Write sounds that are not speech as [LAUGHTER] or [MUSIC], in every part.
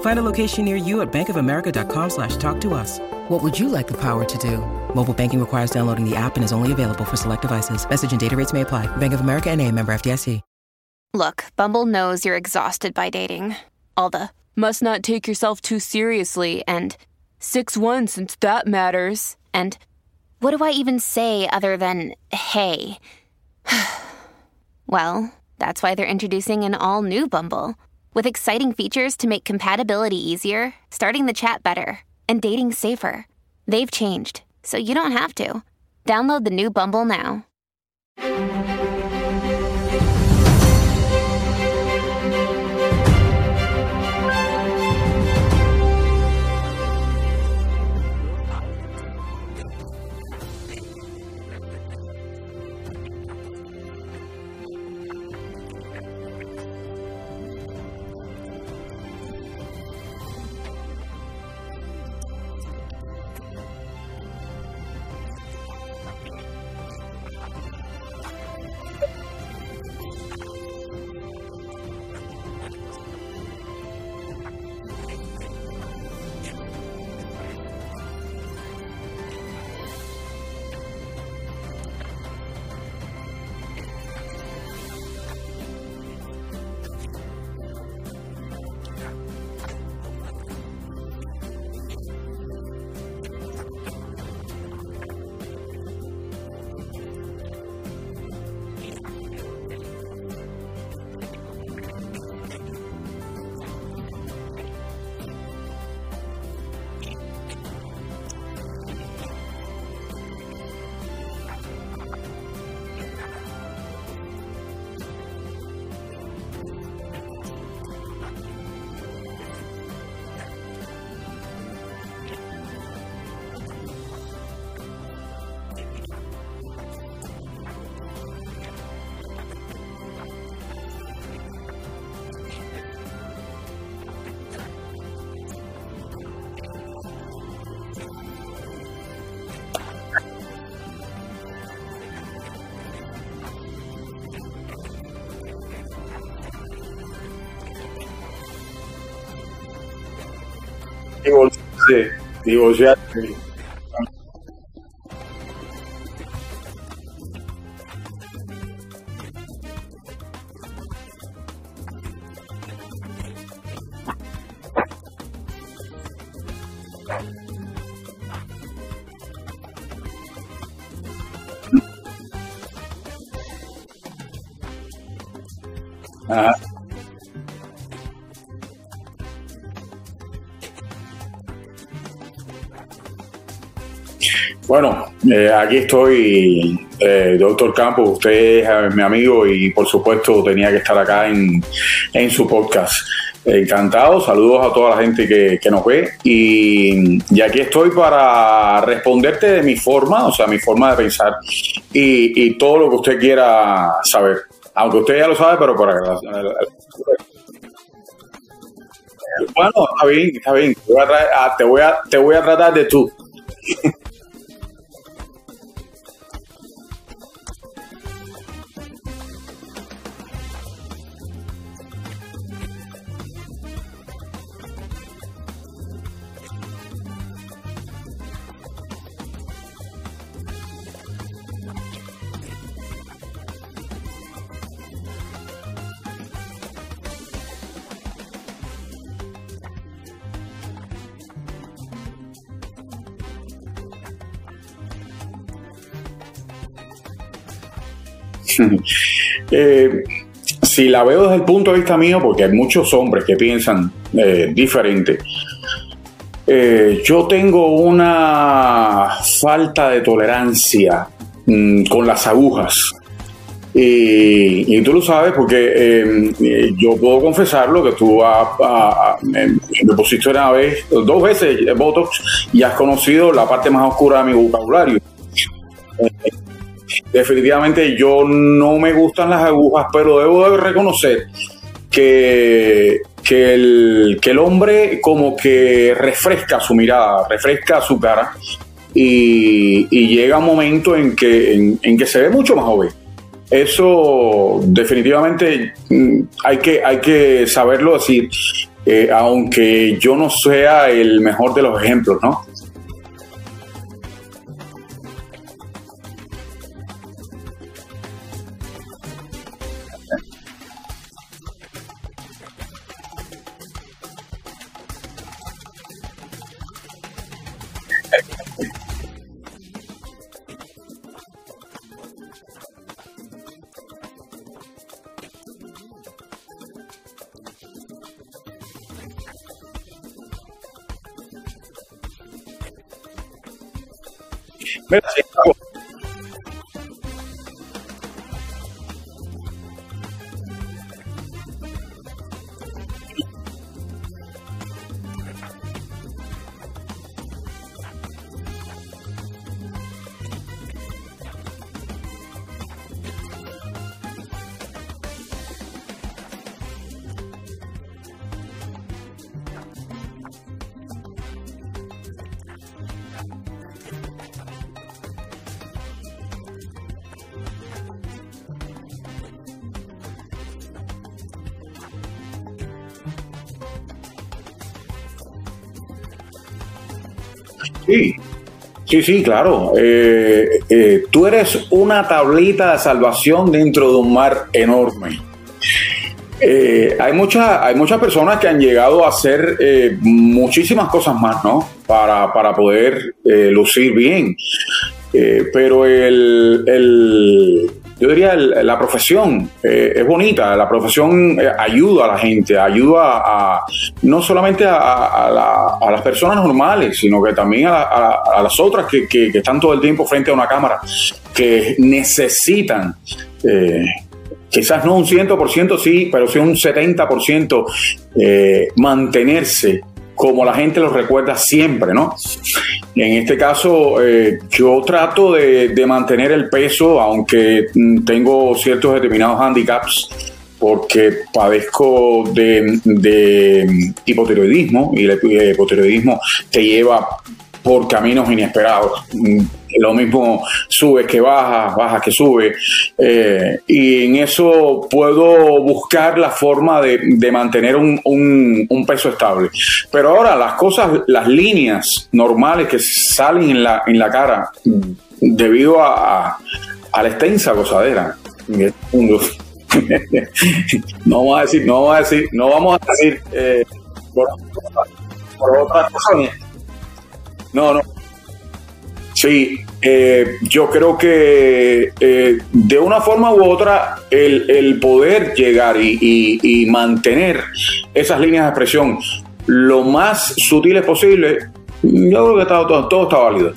Find a location near you at bankofamerica.com slash talk to us. What would you like the power to do? Mobile banking requires downloading the app and is only available for select devices. Message and data rates may apply. Bank of America and a member FDIC. Look, Bumble knows you're exhausted by dating. All the must not take yourself too seriously and 6-1 since that matters. And what do I even say other than hey? [SIGHS] well, that's why they're introducing an all new Bumble with exciting features to make compatibility easier, starting the chat better, and dating safer. They've changed, so you don't have to. Download the new Bumble now. Divorciarse, divorciarse. Ajá. Bueno, eh, aquí estoy, eh, doctor Campos. Usted es eh, mi amigo y, por supuesto, tenía que estar acá en, en su podcast. Encantado, saludos a toda la gente que, que nos ve. Y, y aquí estoy para responderte de mi forma, o sea, mi forma de pensar y, y todo lo que usted quiera saber. Aunque usted ya lo sabe, pero para Bueno, está bien, está bien. Te voy a, ah, te voy a, te voy a tratar de tú. [LAUGHS] [LAUGHS] Eh, si la veo desde el punto de vista mío, porque hay muchos hombres que piensan eh, diferente, eh, yo tengo una falta de tolerancia mm, con las agujas. Y, tú lo sabes porque eh, yo puedo confesarlo que tú a- a- a- me, me pusiste una vez, dos veces Botox y has conocido la parte más oscura de mi vocabulario. Definitivamente yo no me gustan las agujas, pero debo de reconocer que, que, el, que el hombre como que refresca su mirada, refresca su cara y, llega un momento en que, en, que se ve mucho más joven. Eso definitivamente mm, hay que, hay que saberlo decir, eh, aunque yo no sea el mejor de los ejemplos, ¿no? Sí, sí, sí, claro. Eh, eh, tú eres una tablita de salvación dentro de un mar enorme. Eh, hay, muchas, hay muchas personas que han llegado a hacer muchísimas cosas más, ¿no? Para, para poder lucir bien. pero el, el, yo diría, la profesión eh, es bonita, la profesión eh, ayuda a la gente, ayuda a, no solamente a, las personas normales, sino que también a, las otras que, están todo el tiempo frente a una cámara, que necesitan, eh, quizás no un 100%, sí, pero sí un 70% mantenerse como la gente lo recuerda siempre, ¿no? En este caso, eh, yo trato de, mantener el peso, aunque mm, tengo ciertos determinados handicaps, porque padezco de, de hipotiroidismo y el hipotiroidismo te lleva por caminos inesperados. Lo mismo sube que baja, baja que sube. Eh, y en eso puedo buscar la forma de, mantener un, peso estable. Pero ahora las cosas, las líneas normales que salen en la, en la cara debido a, la extensa gozadera. [LAUGHS] no vamos a decir, no vamos a decir, no vamos a decir eh, por, por razones. No, no. Sí, eh, yo creo que eh, de una forma u otra el, poder llegar y, mantener esas líneas de expresión lo más sutiles posible, yo creo que todo, todo está válido.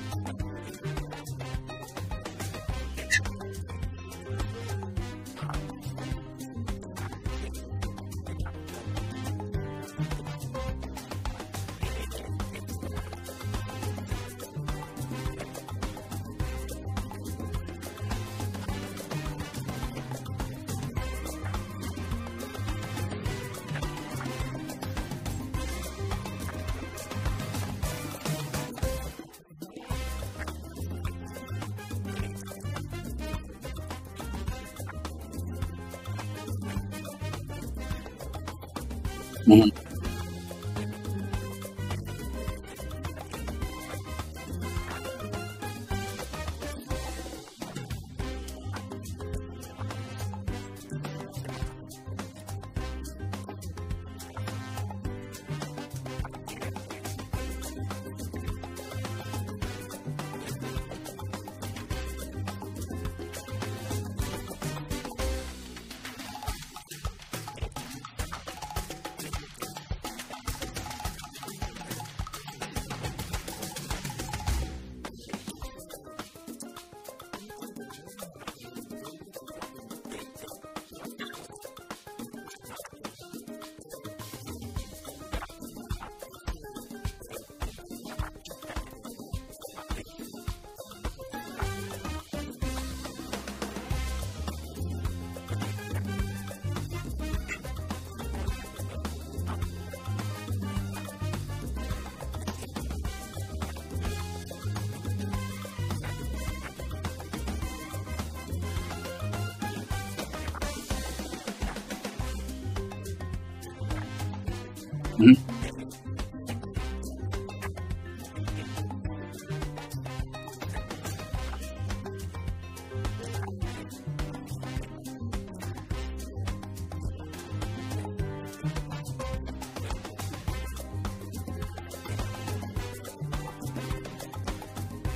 man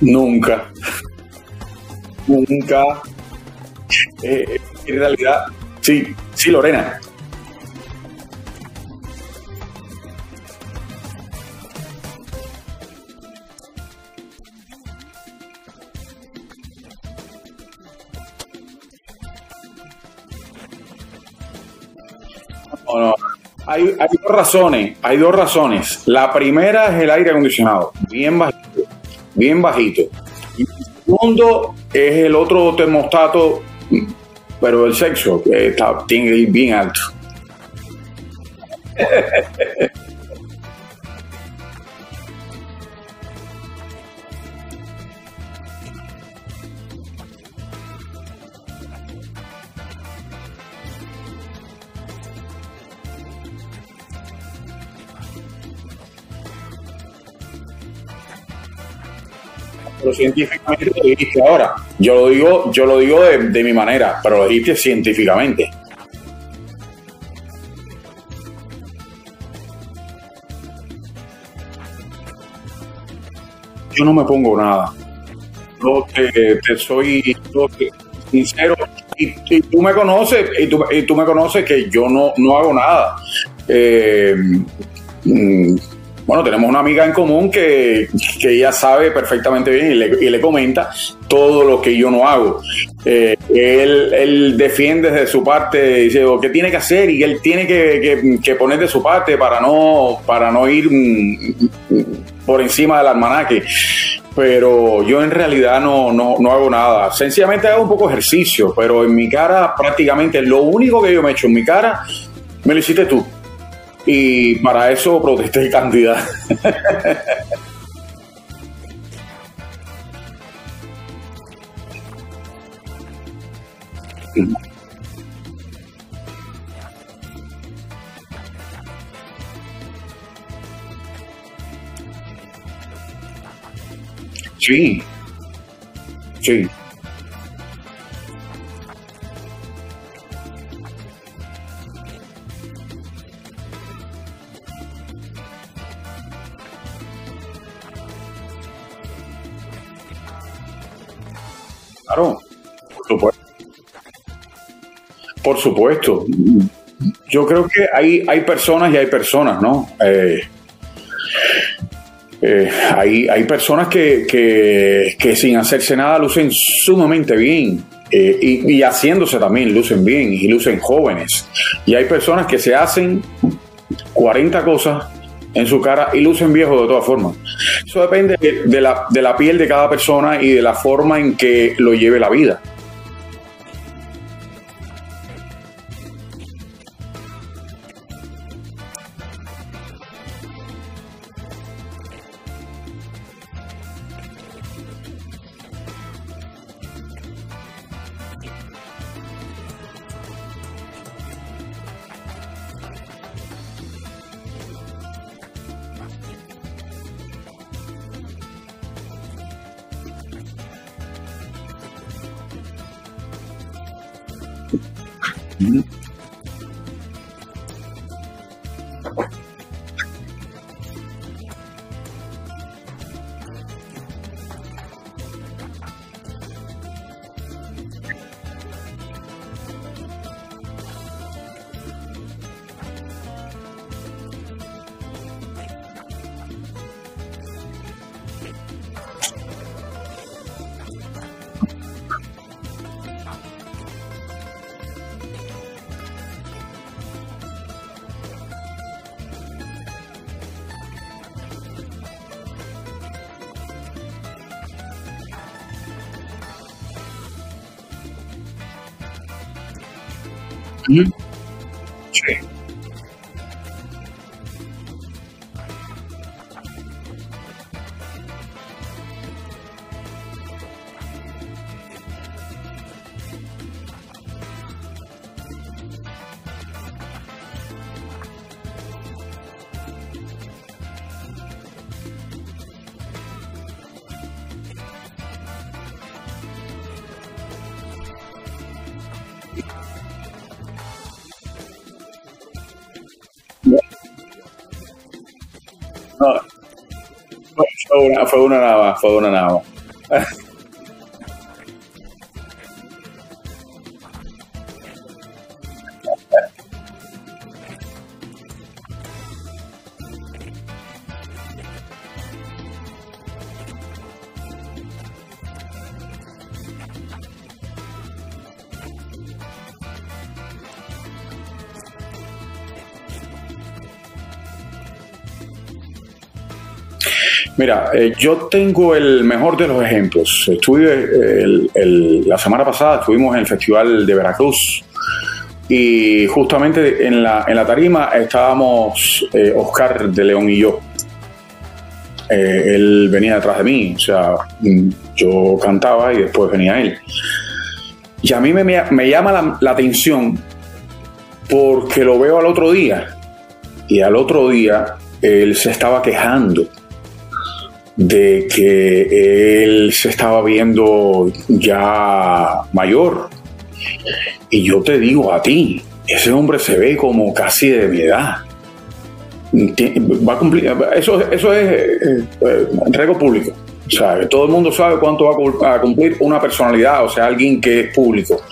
Nunca. Nunca. Eh, en realidad, sí, sí, Lorena. Hay dos razones, hay dos razones. La primera es el aire acondicionado, bien bajito, bien bajito. Y el segundo es el otro termostato, pero el sexo, que está, tiene que ir bien alto. [LAUGHS] científicamente lo dijiste ahora. Yo lo digo, yo lo digo de, de mi manera, pero lo dijiste científicamente. Yo no me pongo nada. Yo te, te soy sincero y, y tú me conoces y tú, y tú me conoces que yo no, no hago nada. Eh, mm, bueno, tenemos una amiga en común que, que ella sabe perfectamente bien y le, y le comenta todo lo que yo no hago. Eh, él, él defiende desde su parte, dice "Oh, qué tiene que hacer y él tiene que, que- poner de su parte para no, para no ir mm, mm, por encima del almanaque. Pero yo en realidad no, no, no hago nada. Sencillamente hago un poco ejercicio, pero en mi cara prácticamente lo único que yo me echo en mi cara me lo hiciste tú. Y para eso protesté cantidad. Sí, sí. Por supuesto. Yo creo que hay, hay personas y hay personas, ¿no? Eh, eh, hay, hay personas que, que, sin hacerse nada lucen sumamente bien. eh, y, haciéndose también lucen bien y lucen jóvenes. Y hay personas que se hacen 40 cosas en su cara y lucen viejos de todas formas. Eso depende de, de la, de la piel de cada persona y de la forma en que lo lleve la vida. Sí. Fue una, fue una nada fue una nada. Mira, eh, yo tengo el mejor de los ejemplos. Estuve el- la semana pasada, estuvimos en el Festival de Veracruz y justamente en la, en la tarima estábamos eh, Oscar de León y yo. Eh, él venía detrás de mí, o sea, mm, yo cantaba y después venía él. Y a mí me, me llama la, la atención porque lo veo al otro día y al otro día él se estaba quejando de que él se estaba viendo ya mayor. Y yo te digo a ti, ese hombre se ve como casi de mi edad. Va a cumplir, eso, eso es eh, eh, público. Todo el mundo sabe cuánto va a cumplir una personalidad, o sea, alguien que es público.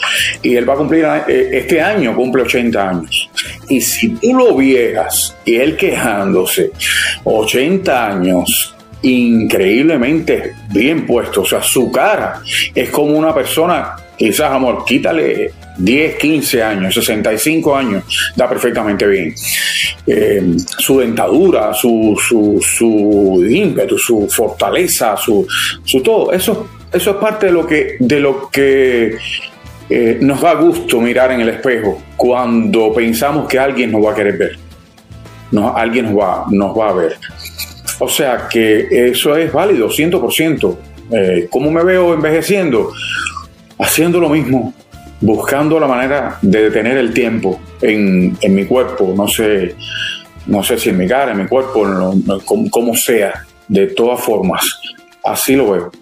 Y él va a cumplir, eh, este año cumple 80 años. Y si tú lo vieras y él quejándose, 80 años, increíblemente bien puesto, o sea, su cara es como una persona, quizás, amor, quítale 10, 15 años, 65 años, da perfectamente bien. Eh, su dentadura, su, su, su ímpetu, su fortaleza, su, su todo, eso, eso es parte de lo que, de lo que eh, nos da gusto mirar en el espejo cuando pensamos que alguien nos va a querer ver. No, alguien nos va, nos va a ver. O sea que eso es válido, 100%. Eh, ¿Cómo me veo envejeciendo? Haciendo lo mismo, buscando la manera de detener el tiempo en, en mi cuerpo, no sé, no sé si en mi cara, en mi cuerpo, en lo- como, como sea, de todas formas. Así lo veo.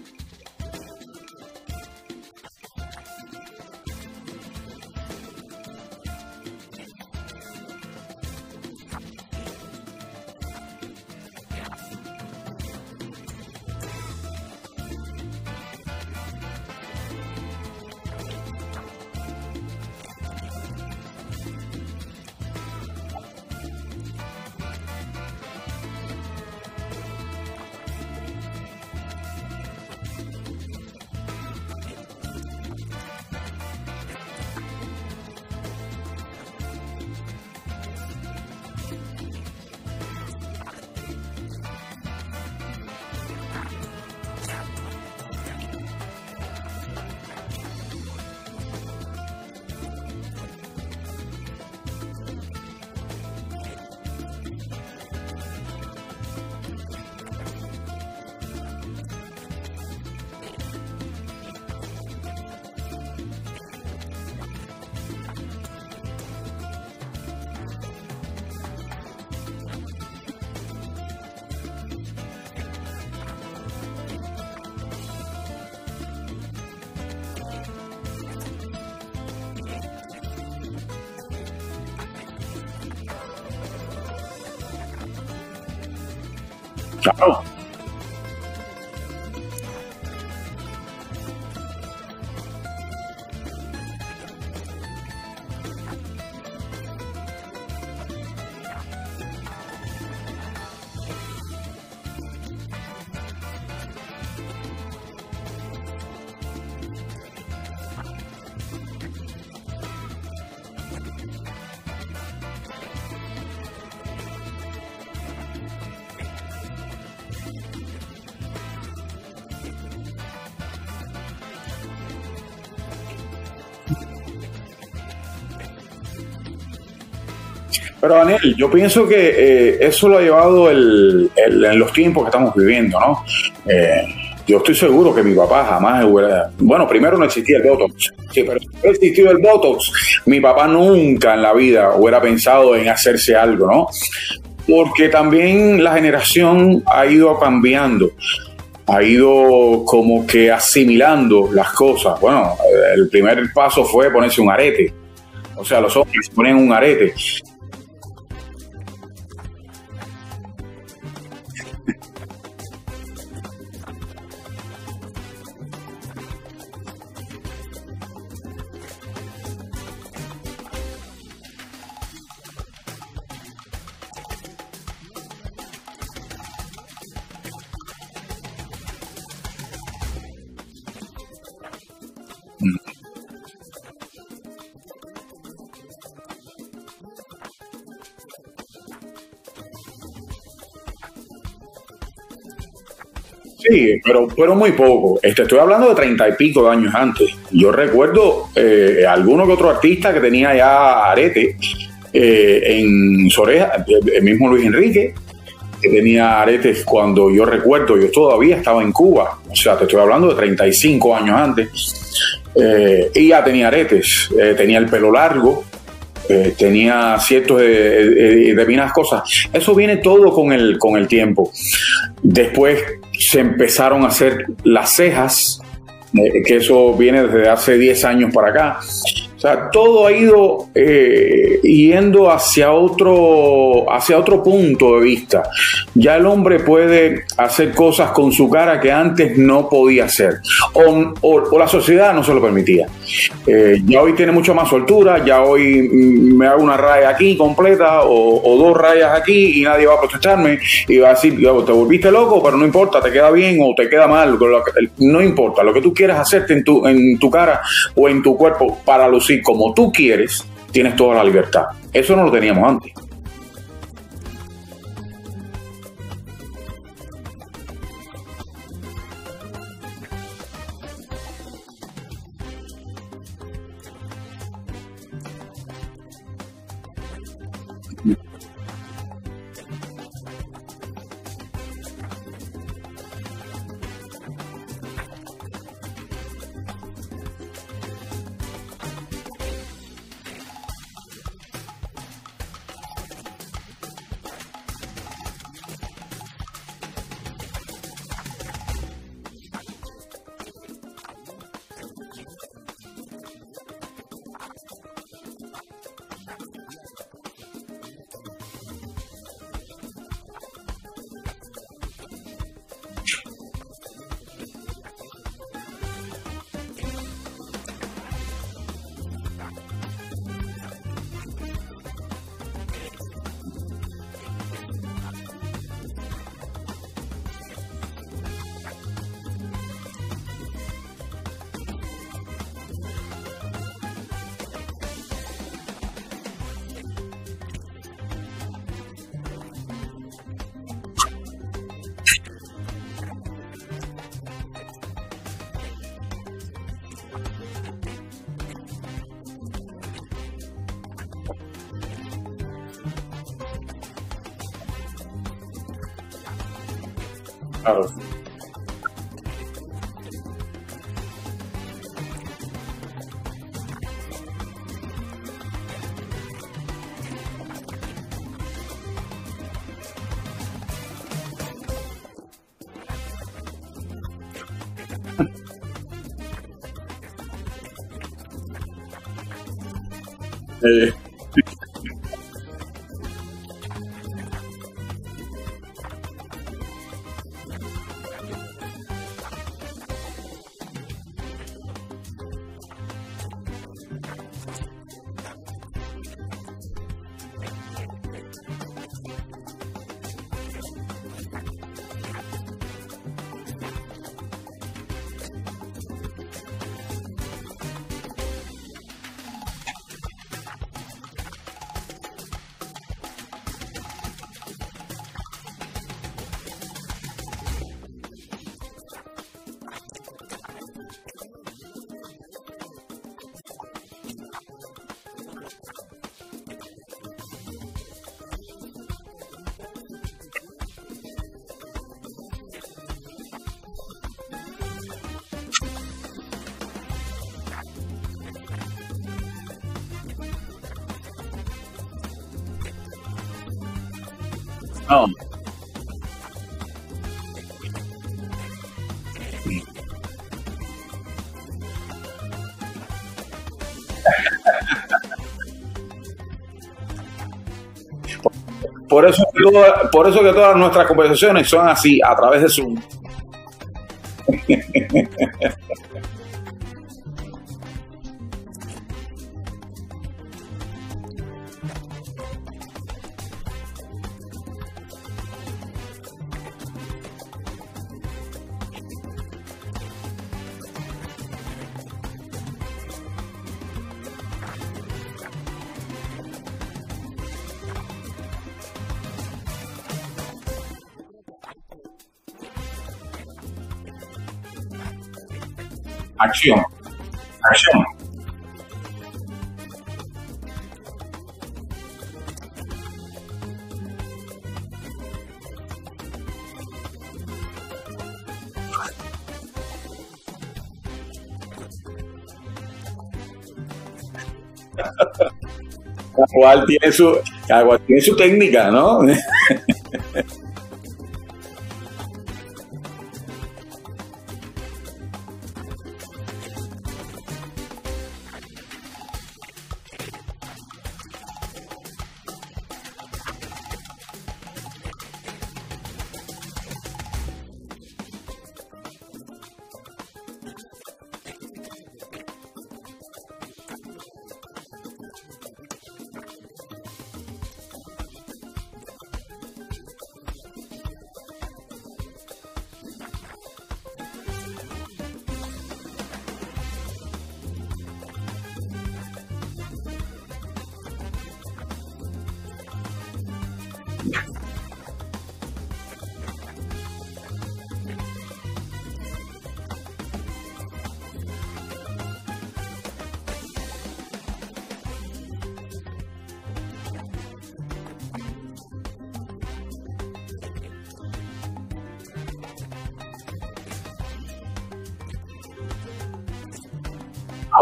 Claro. Pero Yo pienso que eh, eso lo ha llevado el, en los tiempos que estamos viviendo, ¿no? Eh, yo estoy seguro que mi papá jamás hubiera... Bueno, primero no existía el Botox. Sí, pero si hubiera existido el Botox, mi papá nunca en la vida hubiera pensado en hacerse algo, ¿no? Porque también la generación ha ido cambiando. ha ido como que asimilando las cosas. Bueno, el primer paso fue ponerse un arete. O sea, los hombres ponen un arete. Fueron muy poco. Este, estoy hablando de treinta y pico de años antes. Yo recuerdo eh, alguno que otro artista que tenía ya arete eh, en Soreja, el mismo Luis Enrique, que tenía aretes cuando yo recuerdo, yo todavía estaba en Cuba, o sea, te estoy hablando de 35 años antes, eh, y ya tenía aretes, eh, tenía el pelo largo, eh, tenía ciertos de, de, cosas. Eso viene todo con el, con el tiempo. Después se empezaron a hacer las cejas, que eso viene desde hace 10 años para acá. O sea, todo ha ido eh, yendo hacia otro, hacia otro punto de vista. Ya el hombre puede hacer cosas con su cara que antes no podía hacer, o, la sociedad no se lo permitía. Eh, ya hoy tiene mucho más soltura, ya hoy mm, me hago una raya aquí completa o, dos rayas aquí y nadie va a protestarme y va a decir, te volviste loco, pero no importa, te queda bien o te queda mal, no importa, lo que tú quieras hacerte en tu, en tu cara o en tu cuerpo para lucir como tú quieres, tienes toda la libertad. Eso no lo teníamos antes. Claro. [LAUGHS] eh, Por eso, por eso que todas nuestras conversaciones son así, a través de Zoom. Acción. Acción. [LAUGHS] Cada tiene su, cada cual tiene su técnica, ¿no? [LAUGHS]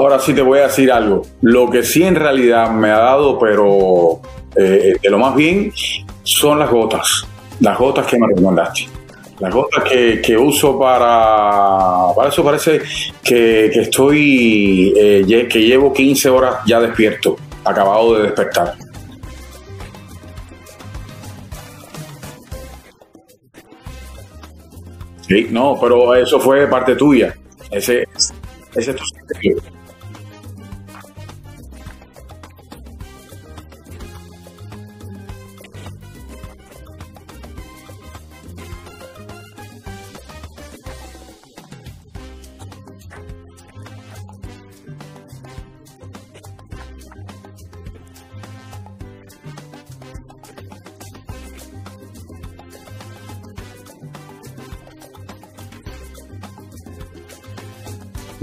Ahora sí te voy a decir algo. Lo que sí en realidad me ha dado, pero eh, de lo más bien, son las gotas. Las gotas que me recomendaste. Las gotas que, uso para... Para eso parece que, estoy... eh, que llevo 15 horas ya despierto, acabado de despertar. Sí, no, pero eso fue parte tuya. Ese, ese es tu secreto.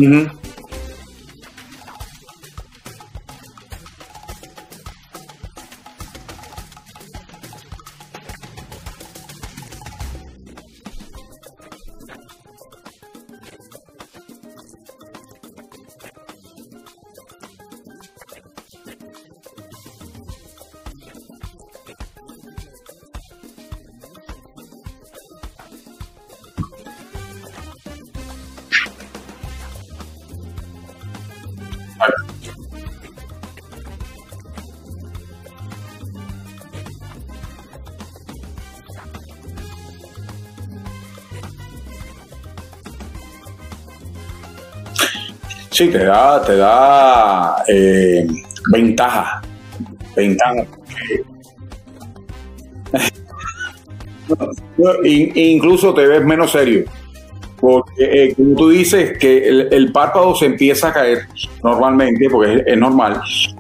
Mm-hmm. Sí, te da, te da eh, ventaja. Ventaja. [LAUGHS] In- incluso te ves menos serio. Porque, eh, como tú dices, que el, párpado se empieza a caer normalmente, porque es, normal.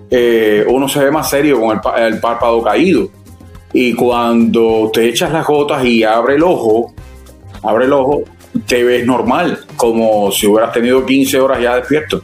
eh, uno se ve más serio con el, el párpado caído. Y cuando te echas las gotas y abre el ojo, abre el ojo, te ves normal, como si hubieras tenido 15 horas ya despierto.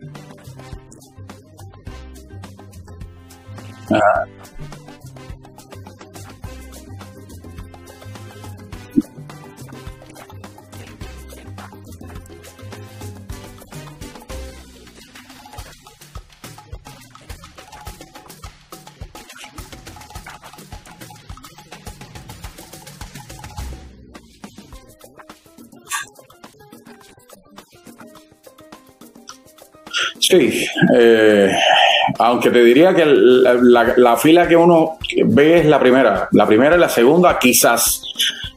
Sí, eh, aunque te diría que la, la- la fila que uno ve es la primera. La primera y la segunda, quizás.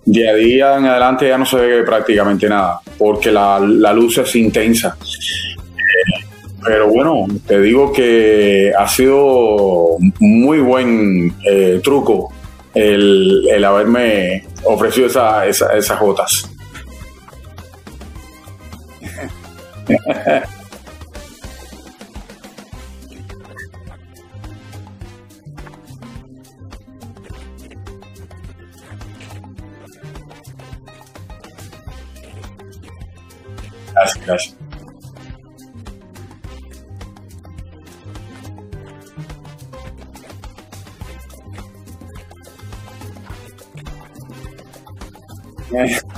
De ahí en adelante ya no se ve prácticamente nada, porque la, la luz es intensa. Eh, Pero bueno, te digo que ha sido muy buen eh, truco el, el haberme ofrecido esa- esas gotas. [LAUGHS] Gracias, gracias. Eh,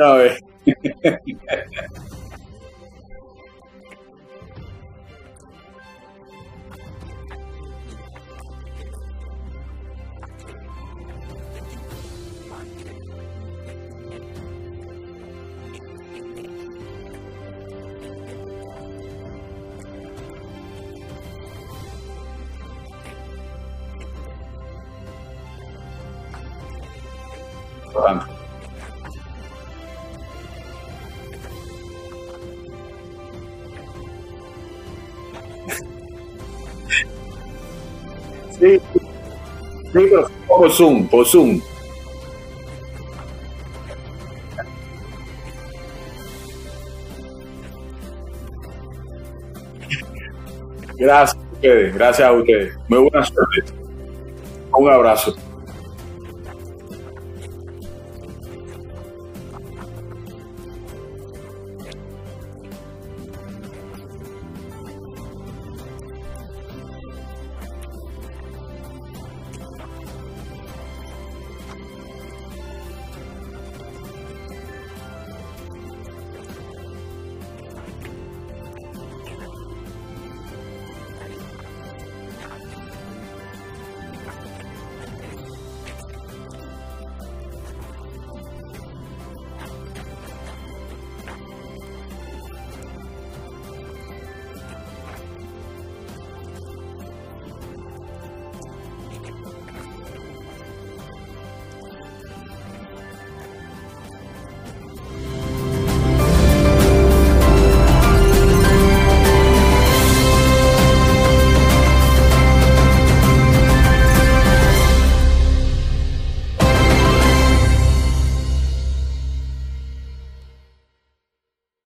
A Zoom, por Zoom. Gracias a ustedes, gracias a ustedes. Muy buena suerte. Un abrazo.